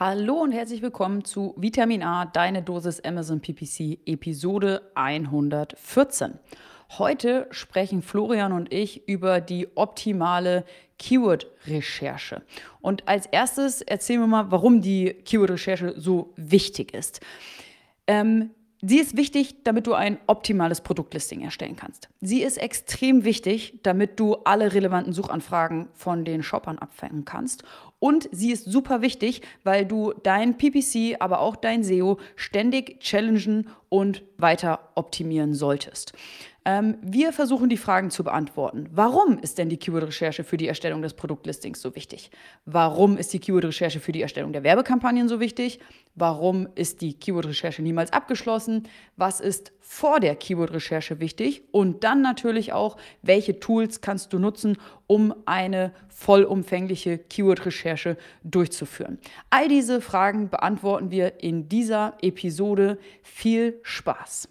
Hallo und herzlich willkommen zu Vitamin A, deine Dosis Amazon PPC, Episode 114. Heute sprechen Florian und ich über die optimale Keyword-Recherche. Und als erstes erzählen wir mal, warum die Keyword-Recherche so wichtig ist. Ähm, Sie ist wichtig, damit du ein optimales Produktlisting erstellen kannst. Sie ist extrem wichtig, damit du alle relevanten Suchanfragen von den Shoppern abfangen kannst. Und sie ist super wichtig, weil du dein PPC, aber auch dein SEO ständig challengen und weiter optimieren solltest. Ähm, wir versuchen die Fragen zu beantworten. Warum ist denn die Keyword-Recherche für die Erstellung des Produktlistings so wichtig? Warum ist die Keyword-Recherche für die Erstellung der Werbekampagnen so wichtig? Warum ist die Keyword-Recherche niemals abgeschlossen? Was ist vor der Keyword-Recherche wichtig? Und dann natürlich auch, welche Tools kannst du nutzen, um eine vollumfängliche Keyword-Recherche durchzuführen? All diese Fragen beantworten wir in dieser Episode. Viel Spaß!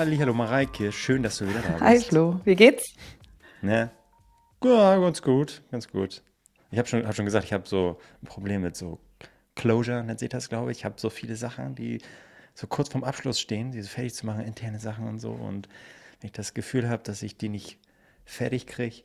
Hallo Mareike, schön, dass du wieder da bist. Hi Flo, wie geht's? Ne? Ja, ganz gut, ganz gut. Ich habe schon, hab schon gesagt, ich habe so ein Problem mit so Closure, nennt sich das, glaube ich. Ich habe so viele Sachen, die so kurz vorm Abschluss stehen, diese fertig zu machen, interne Sachen und so. Und wenn ich das Gefühl habe, dass ich die nicht fertig kriege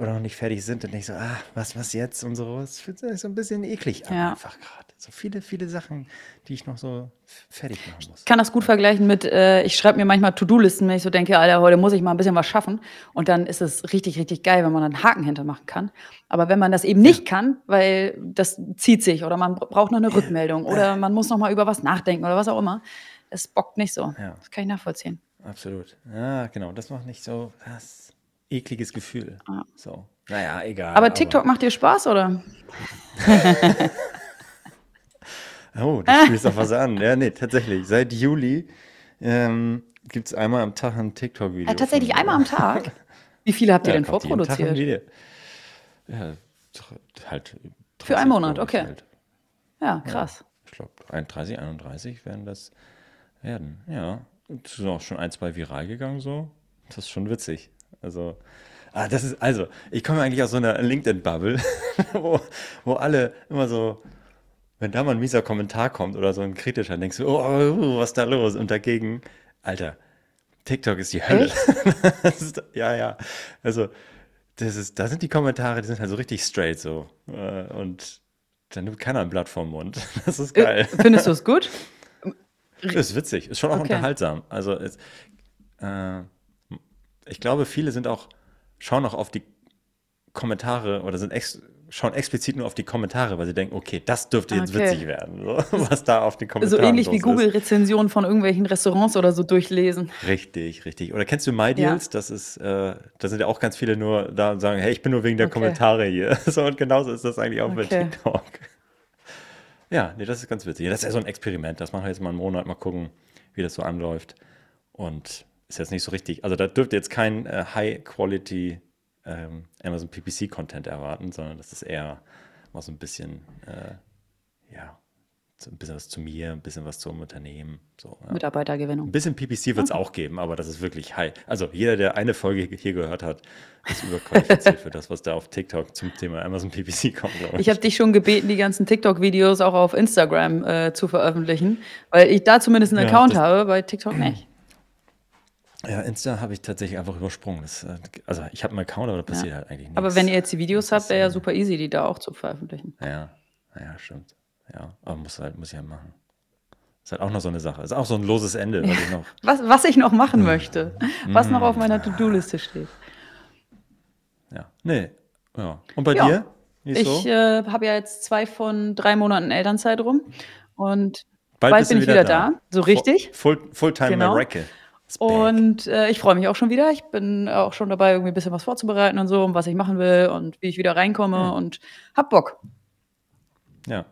oder noch nicht fertig sind, dann denke ich so, ah, was, was jetzt und so. Das fühlt sich so ein bisschen eklig an, Ja. einfach gerade. So viele, viele Sachen, die ich noch so fertig machen muss. Ich kann das gut vergleichen mit, äh, ich schreibe mir manchmal To-Do-Listen, wenn ich so denke, Alter, heute muss ich mal ein bisschen was schaffen. Und dann ist es richtig, richtig geil, wenn man einen Haken hintermachen kann. Aber wenn man das eben nicht kann, weil das zieht sich oder man braucht noch eine Rückmeldung oder man muss noch mal über was nachdenken oder was auch immer, es bockt nicht so. Ja. Das kann ich nachvollziehen. Absolut. Ja, genau. Das macht nicht so das ekliges Gefühl. Ja. So. Naja, egal. Aber TikTok macht dir Spaß, oder? Oh, du spielst auf was an. Ja, nee, tatsächlich. Seit Juli ähm, gibt es einmal am Tag ein TikTok-Video. Ja, tatsächlich von mir. einmal am Tag. Wie viele habt ihr Ja, denn jeden Tag vorproduziert? Video. Ja, halt. Für einen 30, Monat, okay. Halt. Ja, krass. Ich glaube, 31, 31 werden das werden. Ja. Es sind auch schon ein, zwei viral gegangen so. Das ist schon witzig. Also, ah, das ist, also, ich komme eigentlich aus so einer LinkedIn-Bubble, wo, wo alle immer so, wenn da mal ein mieser Kommentar kommt oder so ein kritischer, denkst du, oh, oh, was ist da los? Und dagegen, Alter, TikTok ist die Hölle. Das ist, ja, ja. Also, das ist, da sind die Kommentare, die sind halt so richtig straight so. Äh, Und dann nimmt keiner ein Blatt vom Mund. Das ist Äh, geil. Findest du es gut? Ist witzig, ist schon auch Okay. unterhaltsam. Also es, äh, ich glaube, viele sind auch, schauen auch auf die Kommentare oder sind ex, schauen explizit nur auf die Kommentare, weil sie denken, okay, das dürfte jetzt Okay. witzig werden, so, was da auf den So Kommentaren ähnlich wie. Google-Rezensionen von irgendwelchen Restaurants oder so durchlesen. Richtig, richtig. Oder kennst du MyDeals? Das ist, äh, da sind ja auch ganz viele nur da und sagen, hey, ich bin nur wegen der Okay. Kommentare hier. So, und genauso ist das eigentlich auch bei Okay. TikTok. Ja, nee, das ist ganz witzig. Das ist ja so ein Experiment. Das machen wir jetzt mal einen Monat, mal gucken, wie das so anläuft. Und ist jetzt nicht so richtig. Also da dürft ihr jetzt kein äh, High-Quality ähm, Amazon PPC-Content erwarten, sondern das ist eher mal so ein bisschen, äh, ja, so ein bisschen was zu mir, ein bisschen was zum Unternehmen. So, ja. Ein Mitarbeitergewinnung. bisschen PPC wird es auch geben, aber das ist wirklich high. Also jeder, der eine Folge hier gehört hat, ist überqualifiziert für das, was da auf TikTok zum Thema Amazon PPC kommt, ich. Ich habe dich schon gebeten, die ganzen TikTok-Videos auch auf Instagram äh, zu veröffentlichen, weil ich da zumindest einen Ja, Account habe, bei TikTok nicht. Ja, Insta habe ich tatsächlich einfach übersprungen. Das, äh, also ich habe einen Account, aber da passiert halt eigentlich nichts. Aber wenn ihr jetzt die Videos Das habt, wäre ja super easy, die da auch zu veröffentlichen. Ja, ja, stimmt. Ja, aber muss halt, muss ich halt machen. Ist halt auch noch so eine Sache. Ist auch so ein loses Ende, was ich noch. Was, was ich noch machen möchte, was noch auf meiner To-Do-Liste steht. Ja. Nee. Ja. Und bei Ja. dir? Ist Ich so? äh, habe ja jetzt zwei von drei Monaten Elternzeit rum und bald, bald bin ich wieder, da. da. So richtig. Full, Fulltime genau. Und äh, ich freue mich auch schon wieder. Ich bin auch schon dabei, irgendwie ein bisschen was vorzubereiten und so, um was ich machen will und wie ich wieder reinkomme ja. und hab Bock. Ja.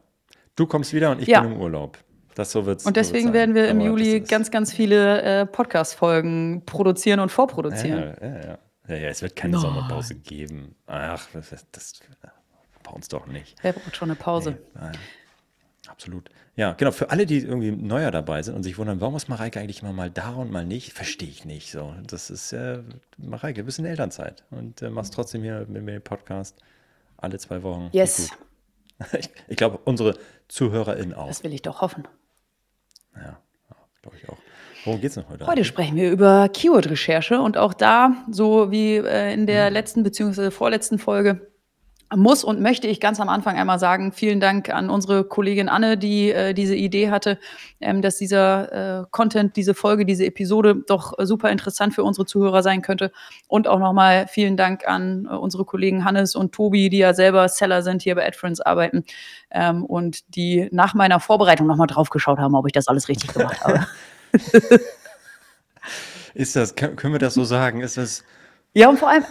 Du kommst wieder und ich ja. bin im Urlaub. Das so wird's. Und deswegen so werden wir im Juli ganz, ganz viele äh, Podcast-Folgen produzieren und vorproduzieren. Ja, ja, ja. ja, ja es wird keine no. Sommerpause geben. Ach, das, das, das bei uns doch nicht. Wer braucht schon eine Pause? Nee, Absolut. Ja, genau. Für alle, die irgendwie neuer dabei sind und sich wundern, warum ist Mareike eigentlich immer mal da und mal nicht, verstehe ich nicht. So, das ist äh, Mareike, du bist in Elternzeit und äh, machst trotzdem hier mit mir den Podcast alle zwei Wochen. Yes. Ich, ich glaube, unsere ZuhörerInnen auch. Das will ich doch hoffen. Ja, glaube ich auch. Worum geht es noch heute? Heute sprechen wir über Keyword-Recherche und auch da, so wie äh, in der mhm. letzten bzw. vorletzten Folge, muss und möchte ich ganz am Anfang einmal sagen, vielen Dank an unsere Kollegin Anne, die äh, diese Idee hatte, ähm, dass dieser äh, Content, diese Folge, diese Episode doch super interessant für unsere Zuhörer sein könnte. Und auch nochmal vielen Dank an äh, unsere Kollegen Hannes und Tobi, die ja selber Seller sind, hier bei AdFriends arbeiten ähm, und die nach meiner Vorbereitung nochmal draufgeschaut haben, ob ich das alles richtig gemacht habe. Ist das, können wir das so sagen? Ist das. Ja, und vor allem,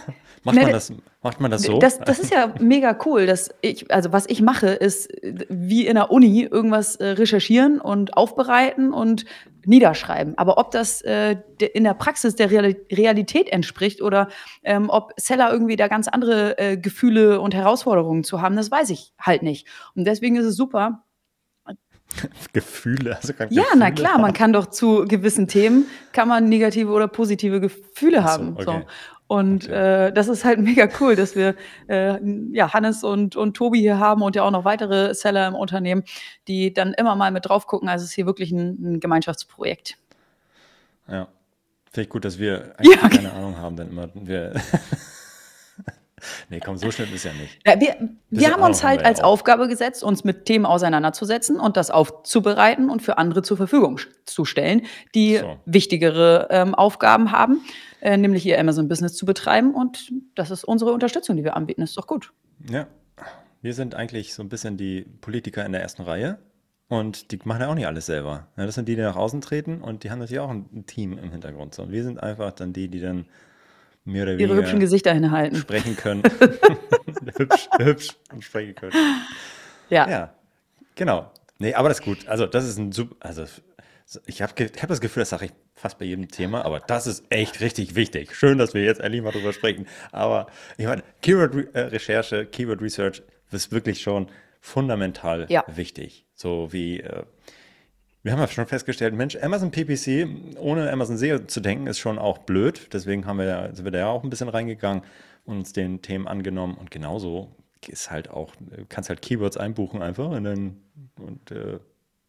Macht, ne, man, das, macht man das so? Das, das ist ja mega cool. Dass ich, also was ich mache, ist wie in der Uni irgendwas äh, recherchieren und aufbereiten und niederschreiben. Aber ob das äh, in der Praxis der Realität entspricht oder ähm, ob Seller irgendwie da ganz andere äh, Gefühle und Herausforderungen zu haben, das weiß ich halt nicht. Und deswegen ist es super, Gefühle, also Ja, Gefühle na klar, haben. man kann doch zu gewissen Themen kann man negative oder positive Gefühle so, haben. Okay. So. Und okay. äh, das ist halt mega cool, dass wir äh, ja, Hannes und, und Tobi hier haben und ja auch noch weitere Seller im Unternehmen, die dann immer mal mit drauf gucken. Also es ist hier wirklich ein, ein Gemeinschaftsprojekt. Ja, finde ich gut, dass wir eigentlich ja, okay. keine Ahnung haben, denn immer wir Nee, komm, so schlimm ist ja nicht. Ja, wir wir haben uns halt als auch. Aufgabe gesetzt, uns mit Themen auseinanderzusetzen und das aufzubereiten und für andere zur Verfügung zu stellen, die so. wichtigere ähm, Aufgaben haben äh, nämlich ihr Amazon-Business zu betreiben. Und das ist unsere Unterstützung, die wir anbieten. Ist doch gut. Ja, wir sind eigentlich so ein bisschen die Politiker in der ersten Reihe. Und die machen ja auch nicht alles selber. Ja, das sind die, die nach außen treten und die haben natürlich auch ein Team im Hintergrund. So. Und wir sind einfach dann die, die dann mehr oder weniger ihre hübschen Gesichter hinhalten. Sprechen können. hübsch, hübsch und sprechen können. Ja. Ja, genau. Nee, aber das ist gut. Also, das ist ein super, also ich habe hab das Gefühl, das sage ich fast bei jedem Thema, aber das ist echt richtig wichtig. Schön, dass wir jetzt endlich mal drüber sprechen. Aber ich meine, Keyword-Recherche, Keyword Research ist wirklich schon fundamental ja. wichtig. So wie, äh, wir haben ja schon festgestellt, Mensch, Amazon PPC ohne Amazon SEO zu denken, ist schon auch blöd. Deswegen haben wir sind wir da ja auch ein bisschen reingegangen und uns den Themen angenommen. Und genauso ist halt auch, kannst halt Keywords einbuchen einfach und dann und äh,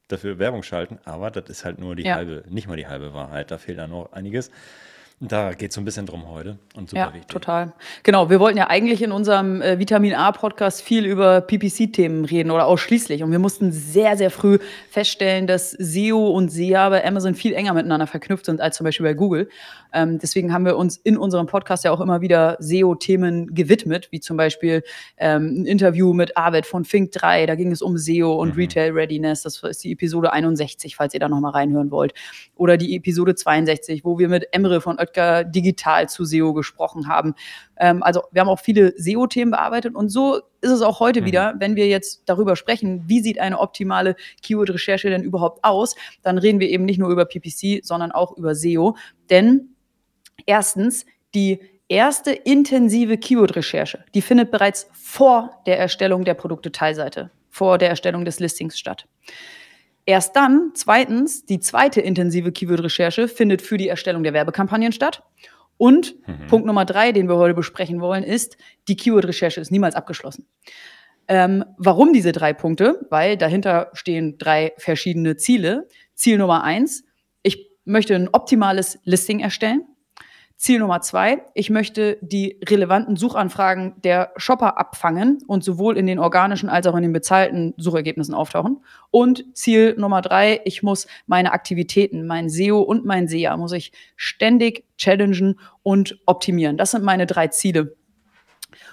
dafür Werbung schalten, aber das ist halt nur die ja. halbe, nicht mal die halbe Wahrheit. Da fehlt da noch einiges. Da geht es so ein bisschen drum heute und super ja, wichtig. total. Genau, wir wollten ja eigentlich in unserem äh, Vitamin A-Podcast viel über PPC-Themen reden oder ausschließlich. Und wir mussten sehr, sehr früh feststellen, dass SEO und SEA bei Amazon viel enger miteinander verknüpft sind als zum Beispiel bei Google. Ähm, deswegen haben wir uns in unserem Podcast ja auch immer wieder SEO-Themen gewidmet, wie zum Beispiel ähm, ein Interview mit Arvid von Fink 3. Da ging es um SEO und mhm. Retail Readiness. Das ist die Episode 61, falls ihr da nochmal reinhören wollt. Oder die Episode 62, wo wir mit Emre von Oetker digital zu SEO gesprochen haben. Ähm, also wir haben auch viele SEO-Themen bearbeitet und so ist es auch heute mhm. wieder, wenn wir jetzt darüber sprechen, wie sieht eine optimale Keyword-Recherche denn überhaupt aus, dann reden wir eben nicht nur über PPC, sondern auch über SEO. Denn erstens, die erste intensive Keyword-Recherche, die findet bereits vor der Erstellung der Produkte-Teilseite, vor der Erstellung des Listings statt. Erst dann, zweitens, die zweite intensive Keyword-Recherche findet für die Erstellung der Werbekampagnen statt. Und mhm. Punkt Nummer drei, den wir heute besprechen wollen, ist, die Keyword-Recherche ist niemals abgeschlossen. Ähm, warum diese drei Punkte? Weil dahinter stehen drei verschiedene Ziele. Ziel Nummer eins, ich möchte ein optimales Listing erstellen. Ziel Nummer zwei, ich möchte die relevanten Suchanfragen der Shopper abfangen und sowohl in den organischen als auch in den bezahlten Suchergebnissen auftauchen. Und Ziel Nummer drei, ich muss meine Aktivitäten, mein SEO und mein SEA, muss ich ständig challengen und optimieren. Das sind meine drei Ziele.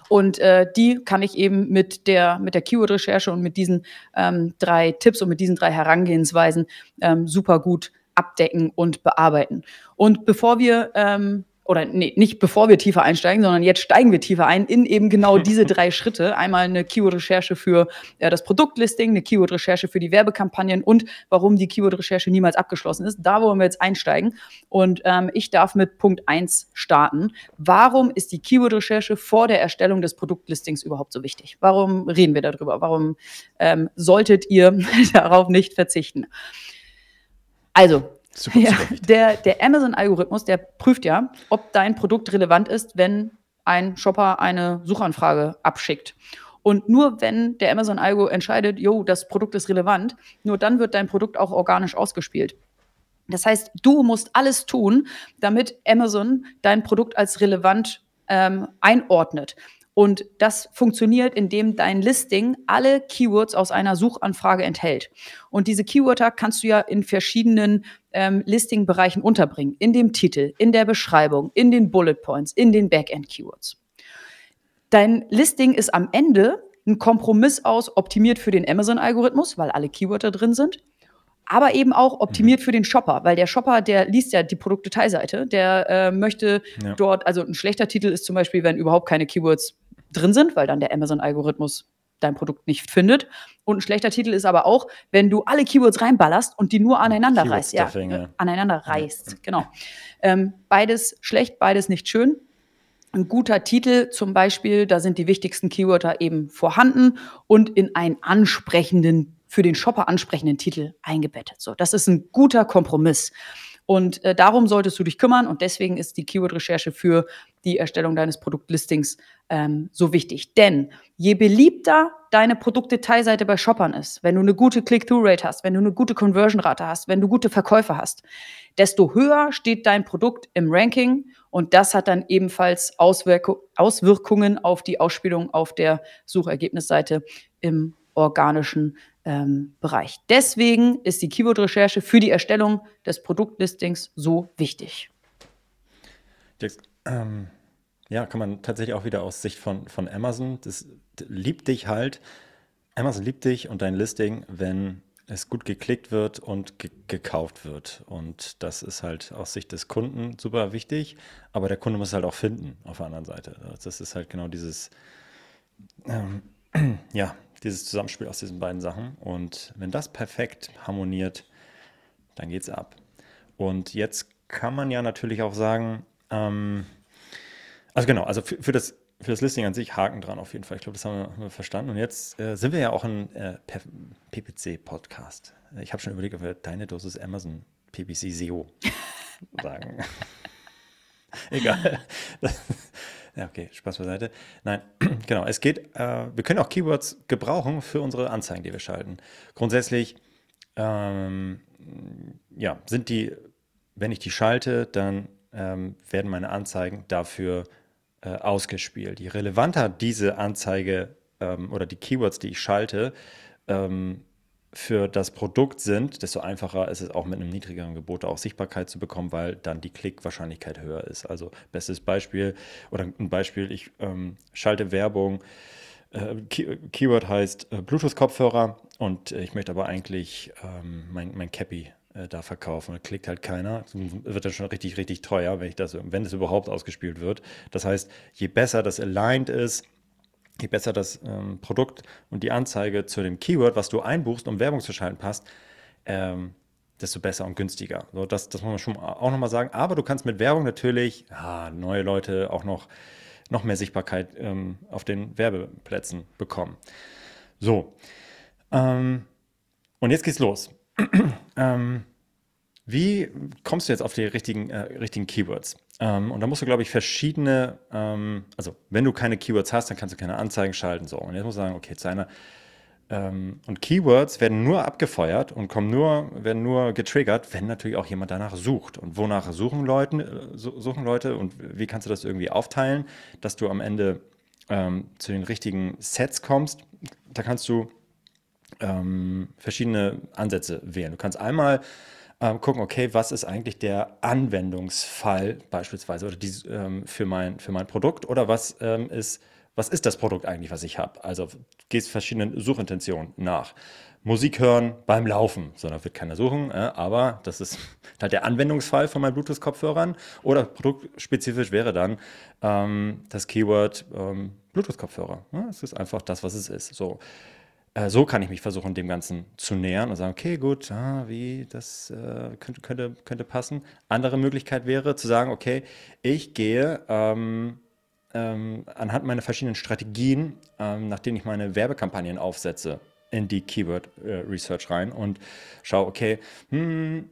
Und äh, die kann ich eben mit der, mit der Keyword-Recherche und mit diesen ähm, drei Tipps und mit diesen drei Herangehensweisen ähm, super gut abdecken und bearbeiten. Und bevor wir ähm, oder nee, nicht bevor wir tiefer einsteigen, sondern jetzt steigen wir tiefer ein in eben genau diese drei Schritte. Einmal eine Keyword-Recherche für äh, das Produktlisting, eine Keyword-Recherche für die Werbekampagnen und warum die Keyword-Recherche niemals abgeschlossen ist. Da wollen wir jetzt einsteigen. Und ähm, ich darf mit Punkt 1 starten. Warum ist die Keyword-Recherche vor der Erstellung des Produktlistings überhaupt so wichtig? Warum reden wir darüber? Warum ähm, solltet ihr darauf nicht verzichten? Also, Super, ja, der, der Amazon-Algorithmus, der prüft ja, ob dein Produkt relevant ist, wenn ein Shopper eine Suchanfrage abschickt. Und nur wenn der Amazon-Algo entscheidet, jo, das Produkt ist relevant, nur dann wird dein Produkt auch organisch ausgespielt. Das heißt, du musst alles tun, damit Amazon dein Produkt als relevant ähm, einordnet. Und das funktioniert, indem dein Listing alle Keywords aus einer Suchanfrage enthält. Und diese Keywörter kannst du ja in verschiedenen ähm, Listing-Bereichen unterbringen. In dem Titel, in der Beschreibung, in den Bullet Points, in den Backend-Keywords. Dein Listing ist am Ende ein Kompromiss aus, optimiert für den Amazon-Algorithmus, weil alle Keywörter drin sind, aber eben auch optimiert mhm. für den Shopper, weil der Shopper, der liest ja die Produktdetailseite, der äh, möchte ja. dort, also ein schlechter Titel ist zum Beispiel, wenn überhaupt keine Keywords drin sind, weil dann der Amazon-Algorithmus dein Produkt nicht findet. Und ein schlechter Titel ist aber auch, wenn du alle Keywords reinballerst und die nur aneinander reißt. Ja, äh, aneinander reißt, genau. Ähm, beides schlecht, beides nicht schön. Ein guter Titel zum Beispiel, da sind die wichtigsten Keywörter eben vorhanden und in einen ansprechenden, für den Shopper ansprechenden Titel eingebettet. So, das ist ein guter Kompromiss. Und äh, darum solltest du dich kümmern und deswegen ist die Keyword-Recherche für die Erstellung deines Produktlistings ähm, so wichtig. Denn je beliebter deine Produktdetailseite bei Shoppern ist, wenn du eine gute Click-Through-Rate hast, wenn du eine gute Conversion-Rate hast, wenn du gute Verkäufe hast, desto höher steht dein Produkt im Ranking und das hat dann ebenfalls Auswirk Auswirkungen auf die Ausspielung auf der Suchergebnisseite im organischen ähm, Bereich. Deswegen ist die Keyword-Recherche für die Erstellung des Produktlistings so wichtig. Jetzt, ähm, ja, kann man tatsächlich auch wieder aus Sicht von, von Amazon, das liebt dich halt, Amazon liebt dich und dein Listing, wenn es gut geklickt wird und ge gekauft wird. Und das ist halt aus Sicht des Kunden super wichtig, aber der Kunde muss es halt auch finden auf der anderen Seite. Das ist halt genau dieses, ähm, ja, dieses Zusammenspiel aus diesen beiden Sachen. Und wenn das perfekt harmoniert, dann geht's ab. Und jetzt kann man ja natürlich auch sagen, ähm, also genau, also für, für, das, für das Listing an sich Haken dran auf jeden Fall. Ich glaube, das haben wir, haben wir, verstanden. Und jetzt äh, sind wir ja auch ein äh, PPC-Podcast. Ich habe schon überlegt, ob wir deine Dosis Amazon PPC SEO sagen. Egal. Ja, okay, Spaß beiseite. Nein, genau, es geht, äh, wir können auch Keywords gebrauchen für unsere Anzeigen, die wir schalten. Grundsätzlich, ähm, ja, sind die, wenn ich die schalte, dann ähm, werden meine Anzeigen dafür äh, ausgespielt. Je relevanter diese Anzeige ähm, oder die Keywords, die ich schalte, ähm, für das Produkt sind, desto einfacher ist es auch mit einem niedrigeren Gebot auch Sichtbarkeit zu bekommen, weil dann die Klickwahrscheinlichkeit höher ist. Also bestes Beispiel oder ein Beispiel, ich ähm, schalte Werbung, äh, Key Keyword heißt äh, Bluetooth-Kopfhörer und äh, ich möchte aber eigentlich ähm, mein, mein Cappy äh, da verkaufen. Da klickt halt keiner. Wird dann schon richtig, richtig teuer, wenn ich das, wenn es überhaupt ausgespielt wird. Das heißt, je besser das aligned ist, je besser das ähm, Produkt und die Anzeige zu dem Keyword, was du einbuchst, um Werbung zu schalten, passt, ähm, desto besser und günstiger. So, das, das muss man schon auch nochmal sagen. Aber du kannst mit Werbung natürlich ja, neue Leute auch noch, noch mehr Sichtbarkeit ähm, auf den Werbeplätzen bekommen. So. Ähm, und jetzt geht's los. Ähm, wie kommst du jetzt auf die richtigen, äh, richtigen Keywords? Ähm, und da musst du, glaube ich, verschiedene, ähm, also wenn du keine Keywords hast, dann kannst du keine Anzeigen schalten. So, und jetzt musst du sagen, okay, zu einer, ähm, und Keywords werden nur abgefeuert und kommen nur, werden nur getriggert, wenn natürlich auch jemand danach sucht. Und wonach suchen Leute, äh, suchen Leute und wie kannst du das irgendwie aufteilen, dass du am Ende ähm, zu den richtigen Sets kommst? Da kannst du ähm, verschiedene Ansätze wählen. Du kannst einmal ähm, gucken, okay, was ist eigentlich der Anwendungsfall beispielsweise oder die, ähm, für, mein, für mein Produkt oder was ähm, ist, was ist das Produkt eigentlich, was ich habe? Also gehst verschiedenen Suchintentionen nach. Musik hören beim Laufen, sondern wird keiner suchen, äh, aber das ist halt der Anwendungsfall von meinen Bluetooth-Kopfhörern. Oder produktspezifisch wäre dann ähm, das Keyword ähm, Bluetooth-Kopfhörer. Ja, es ist einfach das, was es ist. So, äh, so kann ich mich versuchen, dem Ganzen zu nähern und sagen, okay, gut, ah, wie, das äh, könnte, könnte, könnte passen. Andere Möglichkeit wäre zu sagen, okay, ich gehe ähm, ähm, anhand meiner verschiedenen Strategien, ähm, nach denen ich meine Werbekampagnen aufsetze, in die Keyword äh, Research rein und schaue, okay, hm,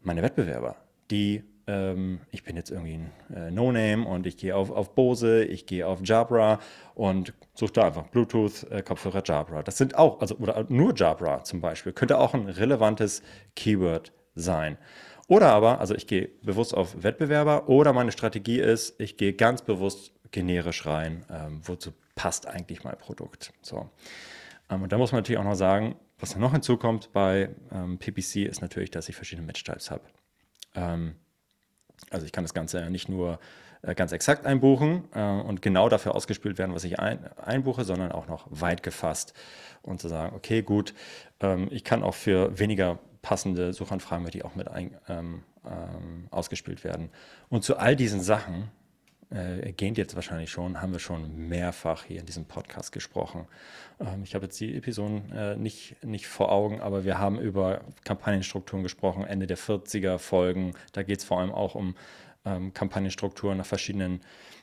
meine Wettbewerber, die ähm, ich bin jetzt irgendwie ein äh, No-Name und ich gehe auf, auf Bose, ich gehe auf Jabra und suche da einfach Bluetooth-Kopfhörer äh, Jabra. Das sind auch, also oder nur Jabra zum Beispiel, könnte auch ein relevantes Keyword sein. Oder aber, also ich gehe bewusst auf Wettbewerber oder meine Strategie ist, ich gehe ganz bewusst generisch rein, ähm, wozu passt eigentlich mein Produkt. So. Ähm, und da muss man natürlich auch noch sagen, was noch hinzukommt bei ähm, PPC ist natürlich, dass ich verschiedene Match-Types habe. Ähm, also ich kann das Ganze ja nicht nur äh, ganz exakt einbuchen äh, und genau dafür ausgespielt werden, was ich ein, einbuche, sondern auch noch weit gefasst und zu sagen, okay, gut, ähm, ich kann auch für weniger passende Suchanfragen, die auch mit ein, ähm, ähm, ausgespielt werden. Und zu all diesen Sachen, äh, gehend jetzt wahrscheinlich schon, haben wir schon mehrfach hier in diesem Podcast gesprochen. Ähm, ich habe jetzt die Episoden äh, nicht, nicht vor Augen, aber wir haben über Kampagnenstrukturen gesprochen, Ende der 40er Folgen. Da geht es vor allem auch um ähm, Kampagnenstrukturen nach verschiedenen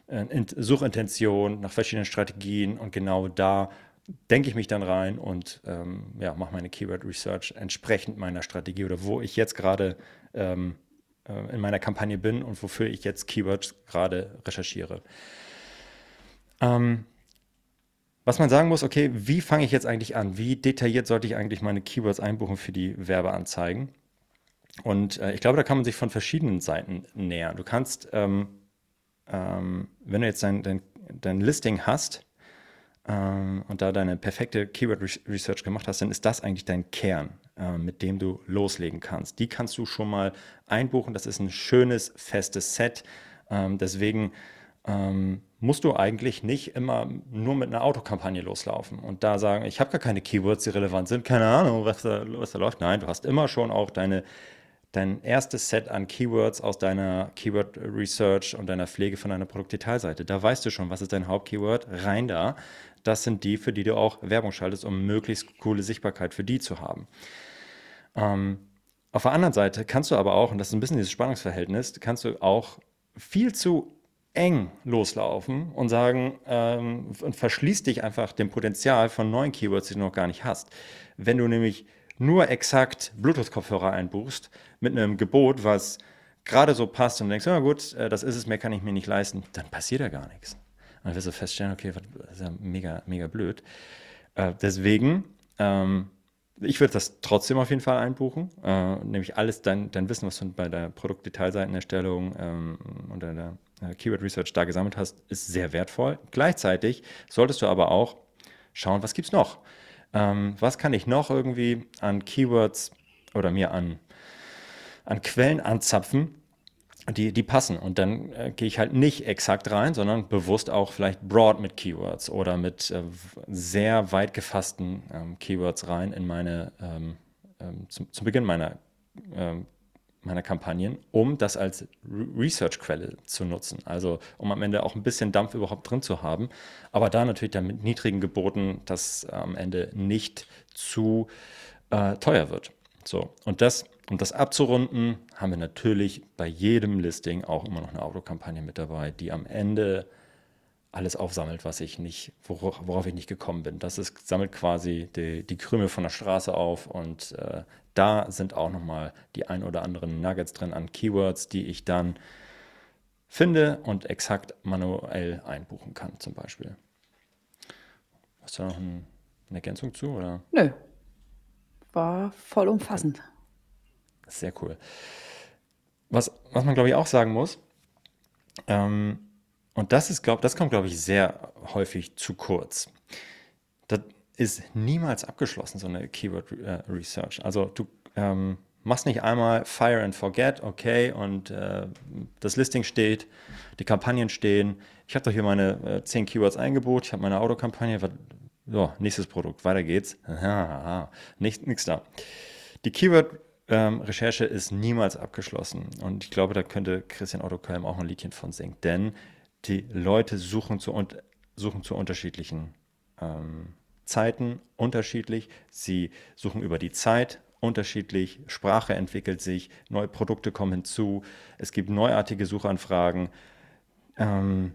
äh, Suchintentionen, nach verschiedenen Strategien und genau da denke ich mich dann rein und ähm, ja, mache meine Keyword Research entsprechend meiner Strategie oder wo ich jetzt gerade ähm, äh, in meiner Kampagne bin und wofür ich jetzt Keywords gerade recherchiere. Ähm, was man sagen muss, okay, wie fange ich jetzt eigentlich an? Wie detailliert sollte ich eigentlich meine Keywords einbuchen für die Werbeanzeigen? Und äh, ich glaube, da kann man sich von verschiedenen Seiten nähern. Du kannst, ähm, ähm, wenn du jetzt dein, dein, dein Listing hast, ähm, und da deine perfekte Keyword Research gemacht hast, dann ist das eigentlich dein Kern, äh, mit dem du loslegen kannst. Die kannst du schon mal einbuchen. Das ist ein schönes, festes Set. Ähm, deswegen ähm, musst du eigentlich nicht immer nur mit einer Autokampagne loslaufen und da sagen, ich habe gar keine Keywords, die relevant sind, keine Ahnung, was da, was da läuft. Nein, du hast immer schon auch deine dein erstes Set an Keywords aus deiner Keyword Research und deiner Pflege von deiner Produktdetailseite. Da weißt du schon, was ist dein Hauptkeyword, rein da das sind die, für die du auch Werbung schaltest, um möglichst coole Sichtbarkeit für die zu haben. Ähm, auf der anderen Seite kannst du aber auch, und das ist ein bisschen dieses Spannungsverhältnis, kannst du auch viel zu eng loslaufen und sagen ähm, und verschließt dich einfach dem Potenzial von neuen Keywords, die du noch gar nicht hast. Wenn du nämlich nur exakt Bluetooth-Kopfhörer einbuchst mit einem Gebot, was gerade so passt und denkst, ja gut, äh, das ist es, mehr kann ich mir nicht leisten, dann passiert ja gar nichts. Und dann wirst du feststellen, okay, das ist ja mega, mega blöd. Äh, deswegen, ähm, ich würde das trotzdem auf jeden Fall einbuchen. Äh, nämlich alles dein, dein Wissen, was du bei der Produktdetailseitenerstellung ähm, und der äh, Keyword Research da gesammelt hast, ist sehr wertvoll. Gleichzeitig solltest du aber auch schauen, was gibt es noch? Ähm, was kann ich noch irgendwie an Keywords oder mir an, an Quellen anzapfen, die, die passen. Und dann äh, gehe ich halt nicht exakt rein, sondern bewusst auch vielleicht broad mit Keywords oder mit äh, sehr weit gefassten ähm, Keywords rein in meine, ähm, ähm, zum, zum, Beginn meiner, ähm, meiner Kampagnen, um das als Re Research-Quelle zu nutzen. Also um am Ende auch ein bisschen Dampf überhaupt drin zu haben, aber da natürlich dann mit niedrigen Geboten, dass am Ende nicht zu äh, teuer wird. So, und das um das abzurunden, haben wir natürlich bei jedem Listing auch immer noch eine Autokampagne mit dabei, die am Ende alles aufsammelt, was ich nicht, worauf, ich nicht gekommen bin. Das ist, sammelt quasi die, die Krümel von der Straße auf und äh, da sind auch nochmal die ein oder anderen Nuggets drin an Keywords, die ich dann finde und exakt manuell einbuchen kann, zum Beispiel. Hast du noch ein, eine Ergänzung zu? Oder? Nö. War voll umfassend. Okay. Sehr cool. Was, was man, glaube ich, auch sagen muss, ähm, und das ist, glaub, das kommt, glaube ich, sehr häufig zu kurz. Das ist niemals abgeschlossen, so eine Keyword äh, Research. Also du, ähm, Mach's nicht einmal Fire and Forget, okay, und äh, das Listing steht, die Kampagnen stehen. Ich habe doch hier meine äh, 10 Keywords eingebucht, ich habe meine Autokampagne. So, nächstes Produkt, weiter geht's. Nichts da. Die Keyword-Recherche ähm, ist niemals abgeschlossen. Und ich glaube, da könnte Christian Otto Kölm auch ein Liedchen von singen. Denn die Leute suchen zu, suchen zu unterschiedlichen ähm, Zeiten unterschiedlich. Sie suchen über die Zeit unterschiedlich, Sprache entwickelt sich, neue Produkte kommen hinzu, es gibt neuartige Suchanfragen ähm,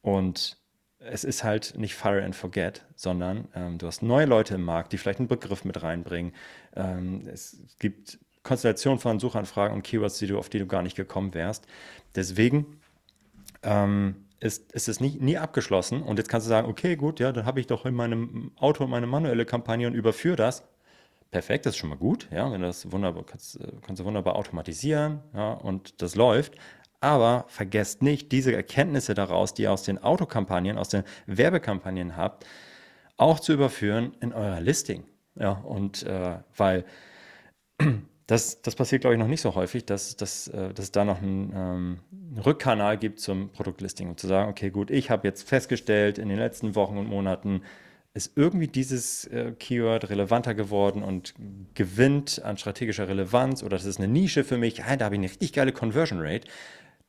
und es ist halt nicht Fire and Forget, sondern ähm, du hast neue Leute im Markt, die vielleicht einen Begriff mit reinbringen. Ähm, es gibt Konstellationen von Suchanfragen und Keywords, die du, auf die du gar nicht gekommen wärst. Deswegen ähm, ist, ist es nie, nie abgeschlossen. Und jetzt kannst du sagen, okay, gut, ja, dann habe ich doch in meinem Auto meine manuelle Kampagne und überführe das perfekt, das ist schon mal gut, ja, wenn das wunderbar, kannst, äh, kannst du wunderbar automatisieren, ja, und das läuft. Aber vergesst nicht, diese Erkenntnisse daraus, die ihr aus den Autokampagnen, aus den Werbekampagnen habt, auch zu überführen in euer Listing. Ja, und äh, weil das, das passiert, glaube ich, noch nicht so häufig, dass, dass, äh, dass es da noch einen, ähm, einen Rückkanal gibt zum Produktlisting und zu sagen, okay, gut, ich habe jetzt festgestellt in den letzten Wochen und Monaten, ist irgendwie dieses äh, Keyword relevanter geworden und gewinnt an strategischer Relevanz oder das ist eine Nische für mich, hey, da habe ich eine richtig geile Conversion Rate.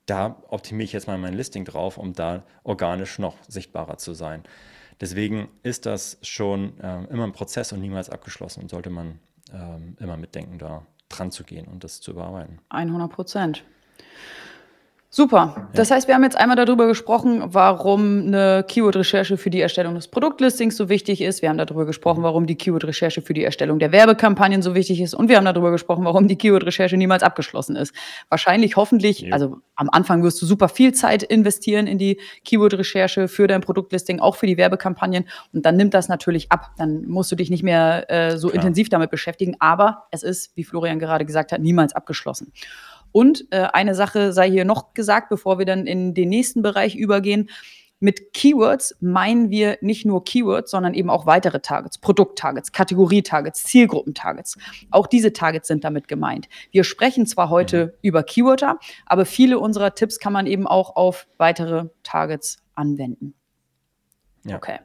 Da optimiere ich jetzt mal mein Listing drauf, um da organisch noch sichtbarer zu sein. Deswegen ist das schon äh, immer ein Prozess und niemals abgeschlossen und sollte man ähm, immer mitdenken, da dran zu gehen und das zu überarbeiten. 100 Prozent. Super. Das heißt, wir haben jetzt einmal darüber gesprochen, warum eine Keyword-Recherche für die Erstellung des Produktlistings so wichtig ist. Wir haben darüber gesprochen, warum die Keyword-Recherche für die Erstellung der Werbekampagnen so wichtig ist. Und wir haben darüber gesprochen, warum die Keyword-Recherche niemals abgeschlossen ist. Wahrscheinlich, hoffentlich, ja. also am Anfang wirst du super viel Zeit investieren in die Keyword-Recherche für dein Produktlisting, auch für die Werbekampagnen. Und dann nimmt das natürlich ab. Dann musst du dich nicht mehr äh, so Klar. intensiv damit beschäftigen. Aber es ist, wie Florian gerade gesagt hat, niemals abgeschlossen. Und äh, eine Sache sei hier noch gesagt, bevor wir dann in den nächsten Bereich übergehen. Mit Keywords meinen wir nicht nur Keywords, sondern eben auch weitere Targets, Produkttargets, Kategorietargets, Zielgruppentargets. Auch diese Targets sind damit gemeint. Wir sprechen zwar heute mhm. über Keyworder, aber viele unserer Tipps kann man eben auch auf weitere Targets anwenden. Ja. Okay.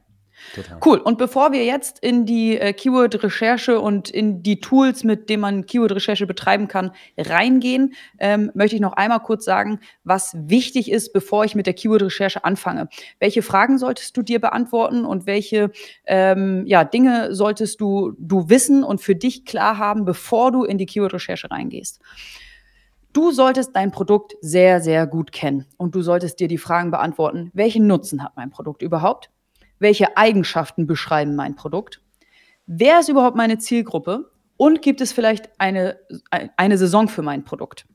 Total. Cool. Und bevor wir jetzt in die äh, Keyword-Recherche und in die Tools, mit denen man Keyword-Recherche betreiben kann, reingehen, ähm, möchte ich noch einmal kurz sagen, was wichtig ist, bevor ich mit der Keyword-Recherche anfange. Welche Fragen solltest du dir beantworten und welche ähm, ja, Dinge solltest du, du wissen und für dich klar haben, bevor du in die Keyword-Recherche reingehst? Du solltest dein Produkt sehr, sehr gut kennen und du solltest dir die Fragen beantworten, welchen Nutzen hat mein Produkt überhaupt? Welche Eigenschaften beschreiben mein Produkt, wer ist überhaupt meine Zielgruppe und gibt es vielleicht eine, eine Saison für mein Produkt.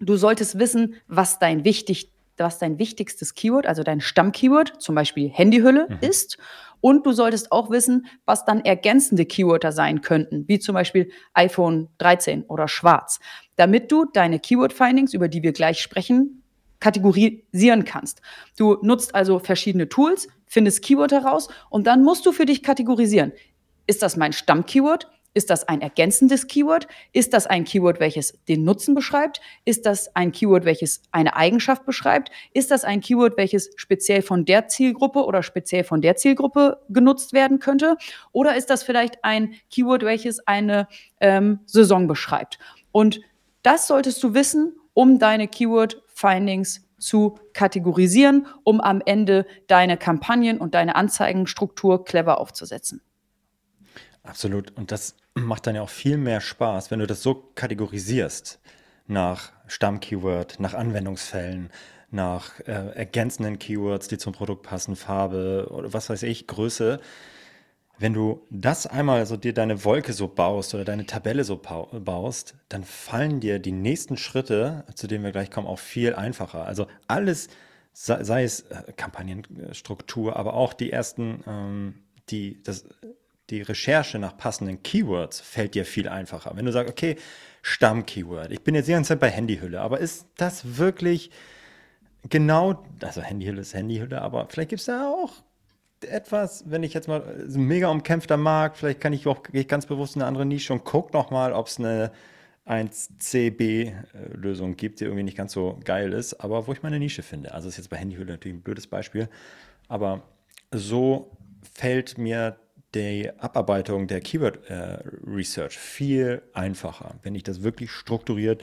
Du solltest wissen, was dein, wichtig, was dein wichtigstes Keyword, also dein Stammkeyword, zum Beispiel Handyhülle, mhm. ist. Und du solltest auch wissen, was dann ergänzende Keywörter sein könnten, wie zum Beispiel iPhone 13 oder Schwarz, damit du deine Keyword-Findings, über die wir gleich sprechen, kategorisieren kannst. Du nutzt also verschiedene Tools, findest Keyword heraus und dann musst du für dich kategorisieren. Ist das mein Stammkeyword? Ist das ein ergänzendes Keyword? Ist das ein Keyword, welches den Nutzen beschreibt? Ist das ein Keyword, welches eine Eigenschaft beschreibt? Ist das ein Keyword, welches speziell von der Zielgruppe oder speziell von der Zielgruppe genutzt werden könnte? Oder ist das vielleicht ein Keyword, welches eine ähm, Saison beschreibt? Und das solltest du wissen, um deine Keyword-Findings zu kategorisieren, um am Ende deine Kampagnen und deine Anzeigenstruktur clever aufzusetzen. Absolut. Und das macht dann ja auch viel mehr Spaß, wenn du das so kategorisierst nach Stammkeyword, nach Anwendungsfällen, nach äh, ergänzenden Keywords, die zum Produkt passen, Farbe oder was weiß ich, Größe wenn du das einmal so dir deine Wolke so baust oder deine Tabelle so baust, dann fallen dir die nächsten Schritte, zu denen wir gleich kommen, auch viel einfacher. Also alles, sei, es äh, Kampagnenstruktur, aber auch die ersten, ähm, die, das, die Recherche nach passenden Keywords fällt dir viel einfacher. Wenn du sagst, okay, Stammkeyword, ich bin jetzt die ganze Zeit bei Handyhülle, aber ist das wirklich genau, also Handyhülle ist Handyhülle, aber vielleicht gibt es da auch etwas, wenn ich jetzt mal ein mega umkämpfter Markt, vielleicht kann ich auch ich ganz bewusst in eine andere Nische und gucke nochmal, ob es eine 1CB-Lösung gibt, die irgendwie nicht ganz so geil ist, aber wo ich meine Nische finde. Also ist jetzt bei Handyhülle natürlich ein blödes Beispiel, aber so fällt mir die Abarbeitung der Keyword äh, viel einfacher, wenn ich das wirklich strukturiert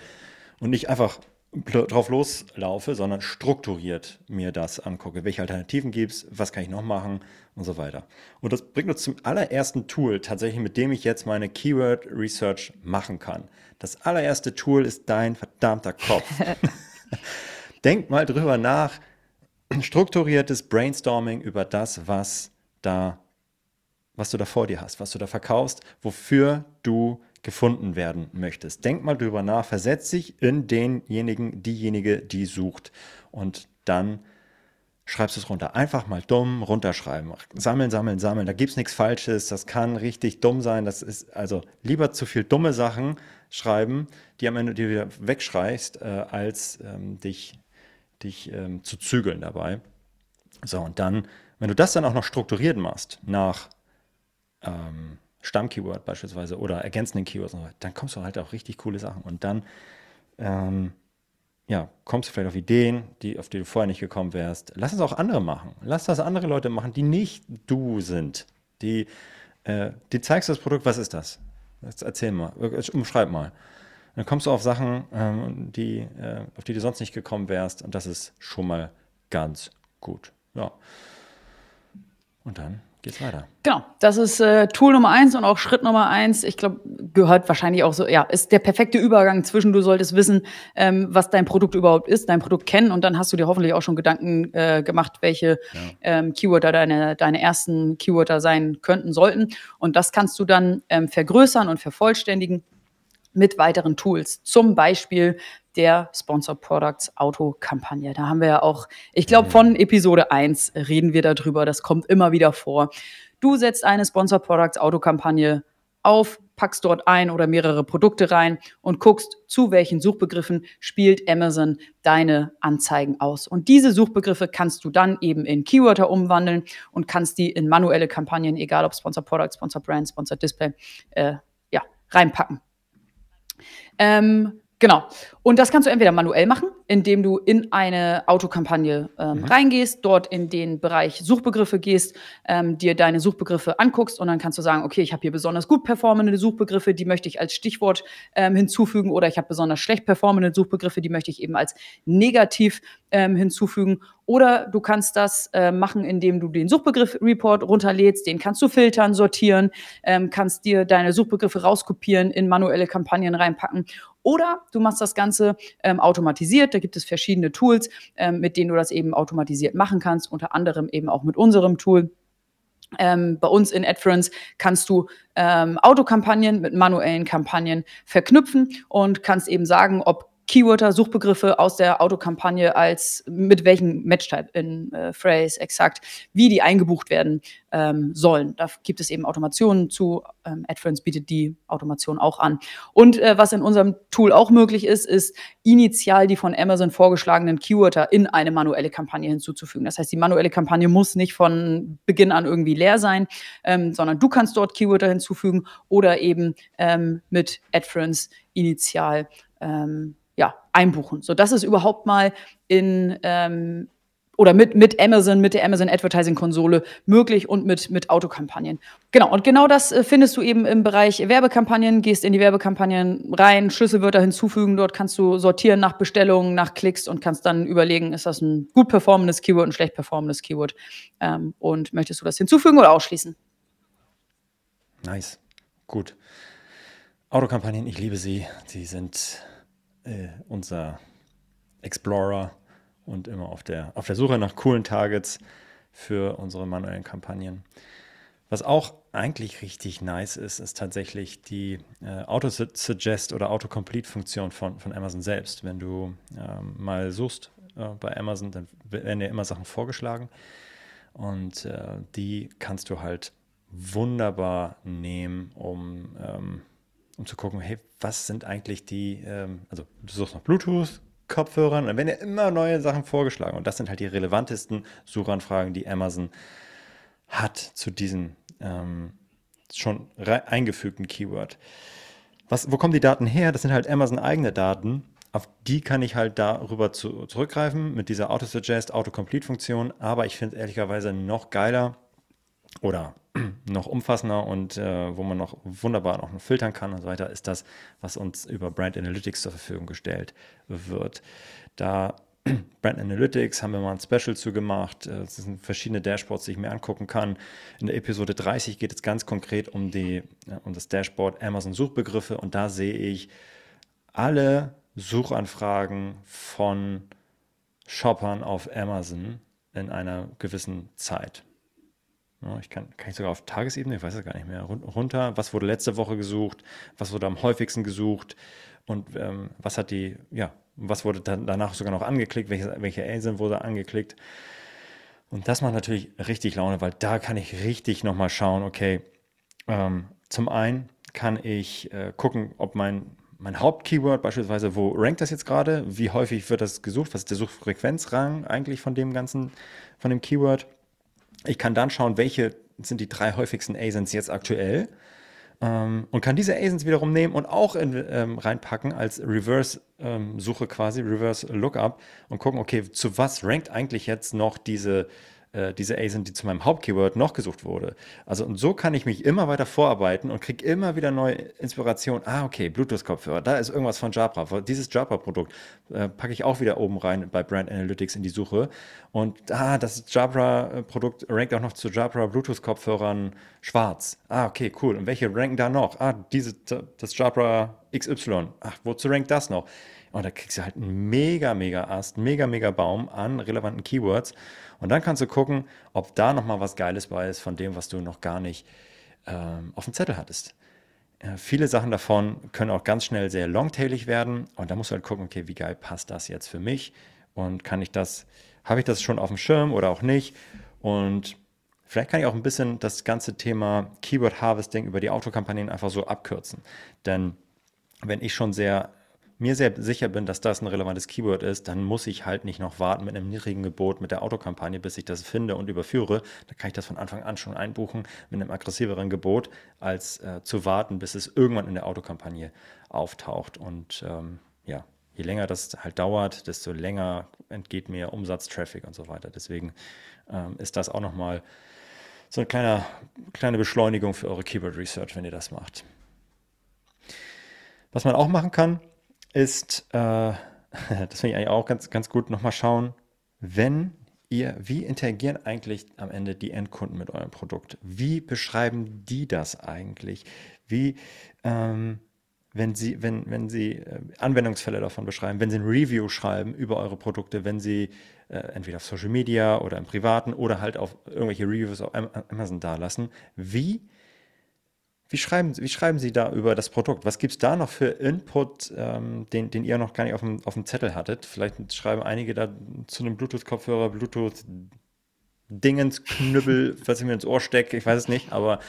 und nicht einfach drauf loslaufe, sondern strukturiert mir das angucke. Welche Alternativen gibt es, was kann ich noch machen und so weiter. Und das bringt uns zum allerersten Tool, tatsächlich mit dem ich jetzt meine Keyword Research machen kann. Das allererste Tool ist dein verdammter Kopf. Denk mal drüber nach. Strukturiertes Brainstorming über das, was da, was du da vor dir hast, was du da verkaufst, wofür du gefunden werden möchtest. Denk mal drüber nach, versetz dich in denjenigen, diejenige, die sucht und dann schreibst du es runter. Einfach mal dumm runterschreiben. Sammeln, sammeln, sammeln. Da gibt es nichts Falsches. Das kann richtig dumm sein. Das ist also lieber zu viel dumme Sachen schreiben, die am Ende dir wieder wegschreist, äh, als ähm, dich, dich ähm, zu zügeln dabei. So, und dann, wenn du das dann auch noch strukturiert machst, nach ähm, Stammkeyword beispielsweise oder ergänzenden Keywords, dann kommst du halt auch richtig coole Sachen. Und dann ähm, ja, kommst du vielleicht auf Ideen, die, auf die du vorher nicht gekommen wärst. Lass es auch andere machen. Lass das andere Leute machen, die nicht du sind. Die, äh, die zeigst das Produkt, was ist das? Jetzt erzähl mal, umschreib mal. Dann kommst du auf Sachen, ähm, die, äh, auf die du sonst nicht gekommen wärst und das ist schon mal ganz gut. Ja. Und dann geht's weiter. Genau, das ist äh, Tool Nummer eins und auch Schritt Nummer eins. Ich glaube, gehört wahrscheinlich auch so, ja, ist der perfekte Übergang zwischen, du solltest wissen, ähm, was dein Produkt überhaupt ist, dein Produkt kennen und dann hast du dir hoffentlich auch schon Gedanken äh, gemacht, welche ja. ähm, Keywörter deine, deine ersten Keywörter sein könnten, sollten. Und das kannst du dann ähm, vergrößern und vervollständigen mit weiteren Tools. Zum Beispiel der Sponsor Products Auto-Kampagne. Da haben wir ja auch, ich glaube, von Episode 1 reden wir darüber. Das kommt immer wieder vor. Du setzt eine Sponsor Products Auto-Kampagne auf, packst dort ein oder mehrere Produkte rein und guckst, zu welchen Suchbegriffen spielt Amazon deine Anzeigen aus. Und diese Suchbegriffe kannst du dann eben in Keywörter umwandeln und kannst die in manuelle Kampagnen, egal ob Sponsor Product, Sponsor Brand, Sponsor Display, äh, ja, reinpacken. Ähm, Genau. Und das kannst du entweder manuell machen, indem du in eine Autokampagne ähm, mhm. reingehst, dort in den Bereich Suchbegriffe gehst, ähm, dir deine Suchbegriffe anguckst und dann kannst du sagen, okay, ich habe hier besonders gut performende Suchbegriffe, die möchte ich als Stichwort ähm, hinzufügen oder ich habe besonders schlecht performende Suchbegriffe, die möchte ich eben als negativ ähm, hinzufügen. Oder du kannst das äh, machen, indem du den Suchbegriff-Report runterlädst, den kannst du filtern, sortieren, ähm, kannst dir deine Suchbegriffe rauskopieren, in manuelle Kampagnen reinpacken oder du machst das Ganze ähm, automatisiert. Da gibt es verschiedene Tools, ähm, mit denen du das eben automatisiert machen kannst, unter anderem eben auch mit unserem Tool. Ähm, bei uns in AdFerence kannst du ähm, Autokampagnen mit manuellen Kampagnen verknüpfen und kannst eben sagen, ob Keywörter, Suchbegriffe aus der Autokampagne als mit welchem Matchtype in äh, Phrase exakt, wie die eingebucht werden ähm, sollen. Da gibt es eben Automationen zu. Ähm, AdFriends bietet die Automation auch an. Und äh, was in unserem Tool auch möglich ist, ist initial die von Amazon vorgeschlagenen Keywörter in eine manuelle Kampagne hinzuzufügen. Das heißt, die manuelle Kampagne muss nicht von Beginn an irgendwie leer sein, ähm, sondern du kannst dort Keywörter hinzufügen oder eben ähm, mit AdFriends initial ähm, ja, einbuchen. So, das ist überhaupt mal in ähm, oder mit, mit Amazon, mit der Amazon Advertising Konsole möglich und mit, mit Autokampagnen. Genau, und genau das äh, findest du eben im Bereich Werbekampagnen. Gehst in die Werbekampagnen rein, Schlüsselwörter hinzufügen. Dort kannst du sortieren nach Bestellungen, nach Klicks und kannst dann überlegen, ist das ein gut performendes Keyword, ein schlecht performendes Keyword. Ähm, und möchtest du das hinzufügen oder ausschließen? Nice, gut. Autokampagnen, ich liebe sie. Sie sind äh, unser Explorer und immer auf der, auf der Suche nach coolen Targets für unsere manuellen Kampagnen. Was auch eigentlich richtig nice ist, ist tatsächlich die äh, Auto-Suggest oder Autocomplete-Funktion von, von Amazon selbst. Wenn du ähm, mal suchst äh, bei Amazon, dann werden dir immer Sachen vorgeschlagen und äh, die kannst du halt wunderbar nehmen, um ähm, um zu gucken, hey, was sind eigentlich die, ähm, also du suchst nach Bluetooth-Kopfhörern, dann werden ja immer neue Sachen vorgeschlagen. Und das sind halt die relevantesten Suchanfragen, die Amazon hat zu diesem ähm, schon eingefügten Keyword. was, wo kommen die Daten her? Das sind halt Amazon eigene Daten. Auf die kann ich halt darüber zu, zurückgreifen mit dieser Auto-Suggest, Autocomplete-Funktion. Aber ich finde es ehrlicherweise noch geiler oder noch umfassender und äh, wo man noch wunderbar noch filtern kann und so weiter, ist das, was uns über Brand Analytics zur Verfügung gestellt wird. Da Brand Analytics haben wir mal ein Special zu gemacht. Es äh, sind verschiedene Dashboards, die ich mir angucken kann. In der Episode 30 geht es ganz konkret um, die, um das Dashboard Amazon Suchbegriffe und da sehe ich alle Suchanfragen von Shoppern auf Amazon in einer gewissen Zeit. Ich kann, kann ich sogar auf Tagesebene, ich weiß es gar nicht mehr, runter. Was wurde letzte Woche gesucht? Was wurde am häufigsten gesucht? Und ähm, was hat die, ja, was wurde dann danach sogar noch angeklickt? Welche, welche ASIN wurde angeklickt? Und das macht natürlich richtig Laune, weil da kann ich richtig nochmal schauen, okay, ähm, zum einen kann ich äh, gucken, ob mein, mein Hauptkeyword beispielsweise, wo rankt das jetzt gerade? Wie häufig wird das gesucht? Was ist der Suchfrequenzrang eigentlich von dem ganzen, von dem Keyword? Ich kann dann schauen, welche sind die drei häufigsten ASINs jetzt aktuell ähm, und kann diese ASINs wiederum nehmen und auch in, ähm, reinpacken als Reverse-Suche ähm, quasi, Reverse-Lookup und gucken, okay, zu was rankt eigentlich jetzt noch diese äh, diese ASIN, die zu meinem Hauptkeyword noch gesucht wurde. Also und so kann ich mich immer weiter vorarbeiten und kriege immer wieder neue Inspiration. Ah, okay, Bluetooth-Kopfhörer, da ist irgendwas von Jabra. Dieses Jabra-Produkt äh, packe ich auch wieder oben rein bei Brand Analytics in die Suche. Und ah, das Jabra-Produkt rankt auch noch zu Jabra Bluetooth-Kopfhörern schwarz. Ah, okay, cool. Und welche ranken da noch? Ah, diese, das Jabra XY. Ach, wozu rankt das noch? Und da kriegst du halt einen mega, mega Ast, mega, mega Baum an relevanten Keywords. Und dann kannst du gucken, ob da nochmal was Geiles bei ist von dem, was du noch gar nicht ähm, auf dem Zettel hattest. Äh, viele Sachen davon können auch ganz schnell sehr longtailig werden. Und da musst du halt gucken, okay, wie geil passt das jetzt für mich? Und kann ich das, habe ich das schon auf dem Schirm oder auch nicht? Und vielleicht kann ich auch ein bisschen das ganze Thema Keyword Harvesting über die Autokampagnen einfach so abkürzen. Denn wenn ich schon sehr mir sehr sicher bin, dass das ein relevantes Keyword ist, dann muss ich halt nicht noch warten mit einem niedrigen Gebot mit der Autokampagne, bis ich das finde und überführe. Da kann ich das von Anfang an schon einbuchen mit einem aggressiveren Gebot, als äh, zu warten, bis es irgendwann in der Autokampagne auftaucht. Und ähm, ja, je länger das halt dauert, desto länger entgeht mir Umsatz, Traffic und so weiter. Deswegen ähm, ist das auch nochmal so eine kleine, kleine Beschleunigung für eure Keyword Research, wenn ihr das macht. Was man auch machen kann, ist, äh, das finde ich eigentlich auch ganz, ganz gut, nochmal schauen, wenn ihr, wie interagieren eigentlich am Ende die Endkunden mit eurem Produkt? Wie beschreiben die das eigentlich? Wie, ähm, wenn Sie, wenn, wenn Sie äh, Anwendungsfälle davon beschreiben, wenn Sie ein Review schreiben über eure Produkte, wenn Sie äh, entweder auf Social Media oder im Privaten oder halt auf irgendwelche Reviews auf Amazon dalassen, wie wie schreiben, wie schreiben Sie da über das Produkt? Was gibt es da noch für Input, ähm, den, den ihr noch gar nicht auf dem, auf dem Zettel hattet? Vielleicht schreiben einige da zu einem Bluetooth-Kopfhörer, Bluetooth-Dingens-Knüppel, was ich mir ins Ohr stecke, ich weiß es nicht, aber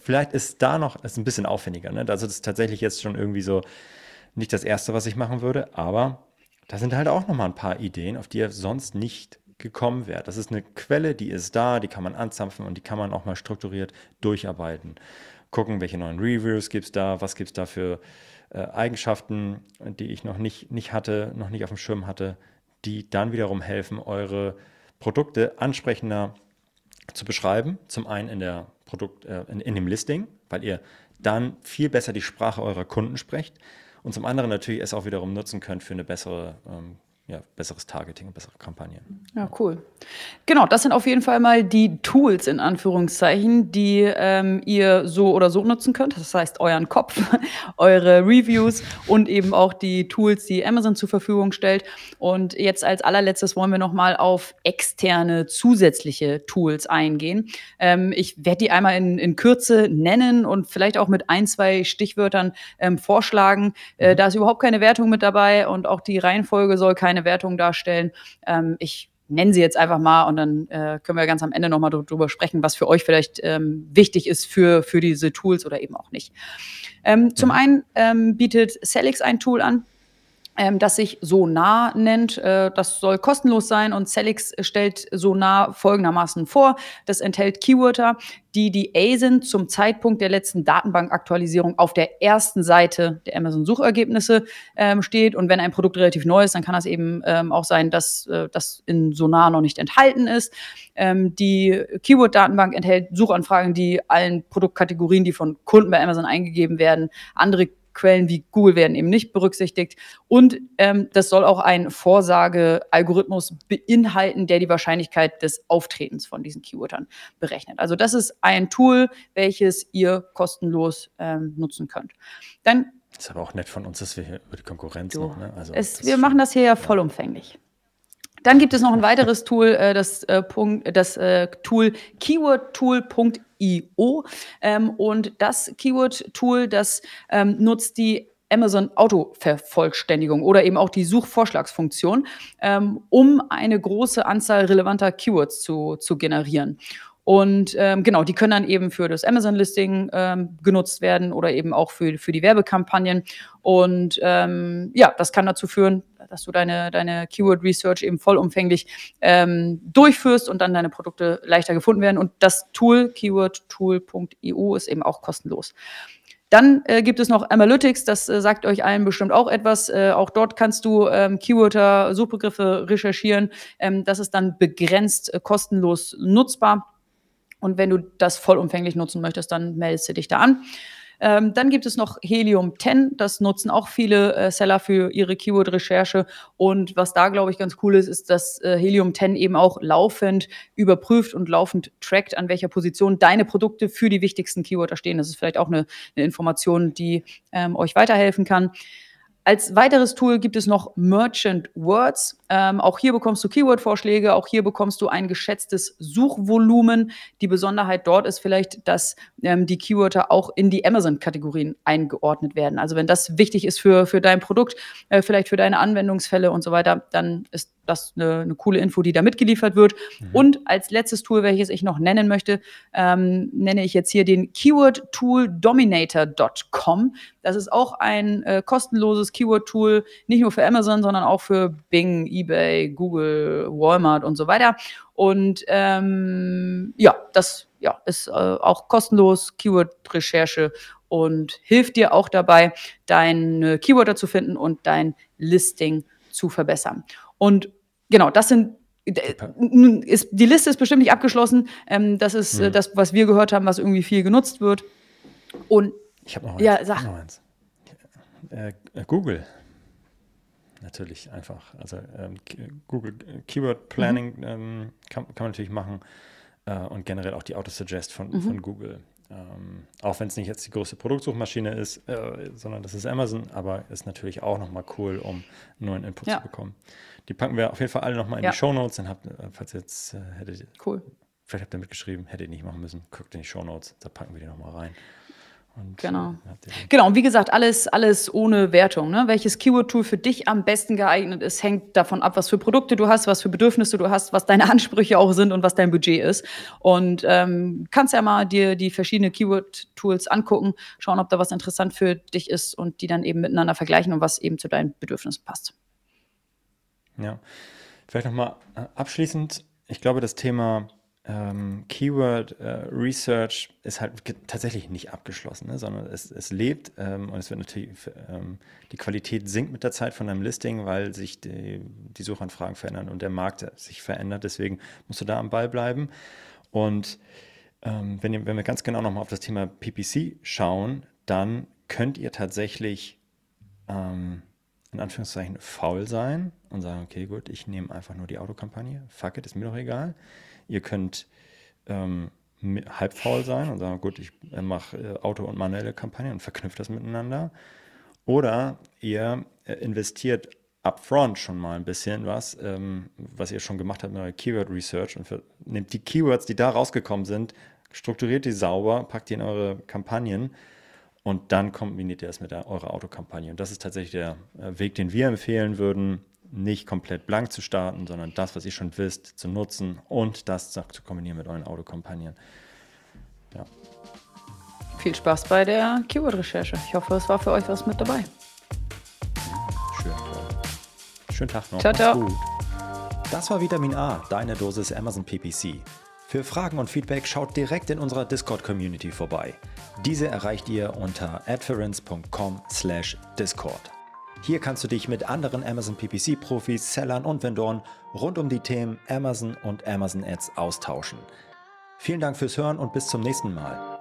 vielleicht ist da noch, ist ein bisschen aufwendiger. Ne? Also das ist tatsächlich jetzt schon irgendwie so nicht das Erste, was ich machen würde, aber da sind halt auch nochmal ein paar Ideen, auf die ihr sonst nicht gekommen wärt. Das ist eine Quelle, die ist da, die kann man anzapfen und die kann man auch mal strukturiert durcharbeiten gucken, welche neuen Reviews gibt es da, was gibt es da für äh, Eigenschaften, die ich noch nicht, nicht hatte, noch nicht auf dem Schirm hatte, die dann wiederum helfen, eure Produkte ansprechender zu beschreiben. Zum einen in, der Produkt, äh, in, in dem Listing, weil ihr dann viel besser die Sprache eurer Kunden sprecht und zum anderen natürlich es auch wiederum nutzen könnt für eine bessere ähm, ja, besseres Targeting, bessere Kampagnen. Ja, cool. Genau, das sind auf jeden Fall mal die Tools in Anführungszeichen, die ähm, ihr so oder so nutzen könnt. Das heißt, euren Kopf, eure Reviews und eben auch die Tools, die Amazon zur Verfügung stellt. Und jetzt als allerletztes wollen wir nochmal auf externe zusätzliche Tools eingehen. Ähm, ich werde die einmal in, in Kürze nennen und vielleicht auch mit ein, zwei Stichwörtern ähm, vorschlagen. Äh, mhm. da ist überhaupt keine Wertung mit dabei und auch die Reihenfolge soll keine Wertung darstellen. Ähm, ich nenne sie jetzt einfach mal und dann äh, können wir ganz am Ende nochmal drüber sprechen, was für euch vielleicht ähm, wichtig ist für, für diese Tools oder eben auch nicht. Ähm, zum einen ähm, bietet Celix ein Tool an, ähm, das sich Sonar nennt. Äh, das soll kostenlos sein und Celix stellt Sonar folgendermaßen vor. Das enthält Keywörter, die die ASIN zum Zeitpunkt der letzten Datenbankaktualisierung auf der ersten Seite der Amazon-Suchergebnisse ähm, steht. Und wenn ein Produkt relativ neu ist, dann kann das eben ähm, auch sein, dass äh, das in Sonar noch nicht enthalten ist. Ähm, die Keyword-Datenbank enthält Suchanfragen, die allen Produktkategorien, die von Kunden bei Amazon eingegeben werden, andere Quellen wie Google werden eben nicht berücksichtigt. Und ähm, das soll auch einen Vorsagealgorithmus beinhalten, der die Wahrscheinlichkeit des Auftretens von diesen Keywordern berechnet. Also das ist ein Tool, welches ihr kostenlos ähm, nutzen könnt. Dann das ist aber auch nett von uns, dass wir hier über die Konkurrenz so, noch, ne? Also es, wir machen das hier ja vollumfänglich. Dann gibt es noch ein weiteres Tool, äh, das, äh, Punkt, das äh, Tool keywordtool.io. Ähm, und das Keyword-Tool, das ähm, nutzt die Amazon Autovervollständigung oder eben auch die Suchvorschlagsfunktion, ähm, um eine große Anzahl relevanter Keywords zu, zu generieren. Und ähm, genau, die können dann eben für das Amazon-Listing ähm, genutzt werden oder eben auch für, für die Werbekampagnen. Und ähm, ja, das kann dazu führen, dass du deine, deine Keyword Research eben vollumfänglich ähm, durchführst und dann deine Produkte leichter gefunden werden. Und das Tool, keywordtool.eu, ist eben auch kostenlos. Dann äh, gibt es noch Analytics, das äh, sagt euch allen bestimmt auch etwas. Äh, auch dort kannst du ähm, Keywörter, Suchbegriffe recherchieren. Ähm, das ist dann begrenzt äh, kostenlos nutzbar. Und wenn du das vollumfänglich nutzen möchtest, dann meldest du dich da an. Ähm, dann gibt es noch Helium 10. Das nutzen auch viele äh, Seller für ihre Keyword-Recherche. Und was da, glaube ich, ganz cool ist, ist, dass äh, Helium 10 eben auch laufend überprüft und laufend trackt, an welcher Position deine Produkte für die wichtigsten Keywörter stehen. Das ist vielleicht auch eine, eine Information, die ähm, euch weiterhelfen kann. Als weiteres Tool gibt es noch Merchant Words. Ähm, auch hier bekommst du Keyword-Vorschläge, auch hier bekommst du ein geschätztes Suchvolumen. Die Besonderheit dort ist vielleicht, dass ähm, die Keywörter auch in die Amazon-Kategorien eingeordnet werden. Also wenn das wichtig ist für, für dein Produkt, äh, vielleicht für deine Anwendungsfälle und so weiter, dann ist das eine, eine coole Info, die da mitgeliefert wird. Mhm. Und als letztes Tool, welches ich noch nennen möchte, ähm, nenne ich jetzt hier den Keyword Tool Dominator.com. Das ist auch ein äh, kostenloses Keyword-Tool, nicht nur für Amazon, sondern auch für Bing, eBay, Google, Walmart und so weiter. Und ähm, ja, das ja, ist äh, auch kostenlos, Keyword-Recherche und hilft dir auch dabei, deine Keywörter zu finden und dein Listing zu verbessern. Und genau, das sind ist, die Liste ist bestimmt nicht abgeschlossen. Ähm, das ist äh, mhm. das, was wir gehört haben, was irgendwie viel genutzt wird. Und ich habe noch eins. Ja, sag. Noch eins. Äh, Google. Natürlich einfach. Also ähm, Google Keyword Planning mhm. ähm, kann, kann, man natürlich machen äh, und generell auch die Autosuggest von, mhm. von Google. Ähm, auch wenn es nicht jetzt die größte Produktsuchmaschine ist, äh, sondern das ist Amazon, aber ist natürlich auch nochmal cool, um neuen Input ja. zu bekommen. Die packen wir auf jeden Fall alle nochmal in ja. die Show Notes. Dann habt, äh, falls jetzt äh, hättet, cool. vielleicht habt ihr mitgeschrieben, hättet ihr nicht machen müssen, guckt in die Show Notes, da packen wir die nochmal rein. Und, genau. Äh, genau, und wie gesagt, alles, alles ohne Wertung. Ne? Welches Keyword-Tool für dich am besten geeignet ist, hängt davon ab, was für Produkte du hast, was für Bedürfnisse du hast, was deine Ansprüche auch sind und was dein Budget ist. Und ähm, kannst ja mal dir die verschiedenen Keyword-Tools angucken, schauen, ob da was interessant für dich ist und die dann eben miteinander vergleichen und was eben zu deinen Bedürfnissen passt. Ja, vielleicht nochmal äh, abschließend. Ich glaube, das Thema ähm, Keyword äh, Research ist halt tatsächlich nicht abgeschlossen, ne, sondern es, es lebt ähm, und es wird natürlich, ähm, die Qualität sinkt mit der Zeit von einem Listing, weil sich die, die Suchanfragen verändern und der Markt sich verändert. Deswegen musst du da am Ball bleiben. Und ähm, wenn, wenn wir ganz genau nochmal auf das Thema PPC schauen, dann könnt ihr tatsächlich ähm, in Anführungszeichen faul sein und sagen, okay, gut, ich nehme einfach nur die Autokampagne. Fuck it, ist mir doch egal. Ihr könnt ähm, halb faul sein und sagen, gut, ich äh, mache äh, Auto- und manuelle Kampagnen und verknüpft das miteinander. Oder ihr äh, investiert upfront schon mal ein bisschen was, ähm, was ihr schon gemacht habt mit eurer Keyword Research und für, nehmt die Keywords, die da rausgekommen sind, strukturiert die sauber, packt die in eure Kampagnen und dann kombiniert ihr das mit der, eurer Autokampagne. Und das ist tatsächlich der äh, Weg, den wir empfehlen würden, nicht komplett blank zu starten, sondern das, was ihr schon wisst, zu nutzen und das zu kombinieren mit euren Autokampagnen. Ja. Viel Spaß bei der Keyword-Recherche. Ich hoffe, es war für euch was mit dabei. Schön. Schönen Tag noch. Ciao, ciao. gut. Das war Vitamin A, deine Dosis Amazon PPC. Für Fragen und Feedback schaut direkt in unserer Discord-Community vorbei. Diese erreicht ihr unter adference.com/discord. Hier kannst du dich mit anderen Amazon PPC-Profis, Sellern und Vendoren rund um die Themen Amazon und Amazon Ads austauschen. Vielen Dank fürs Hören und bis zum nächsten Mal.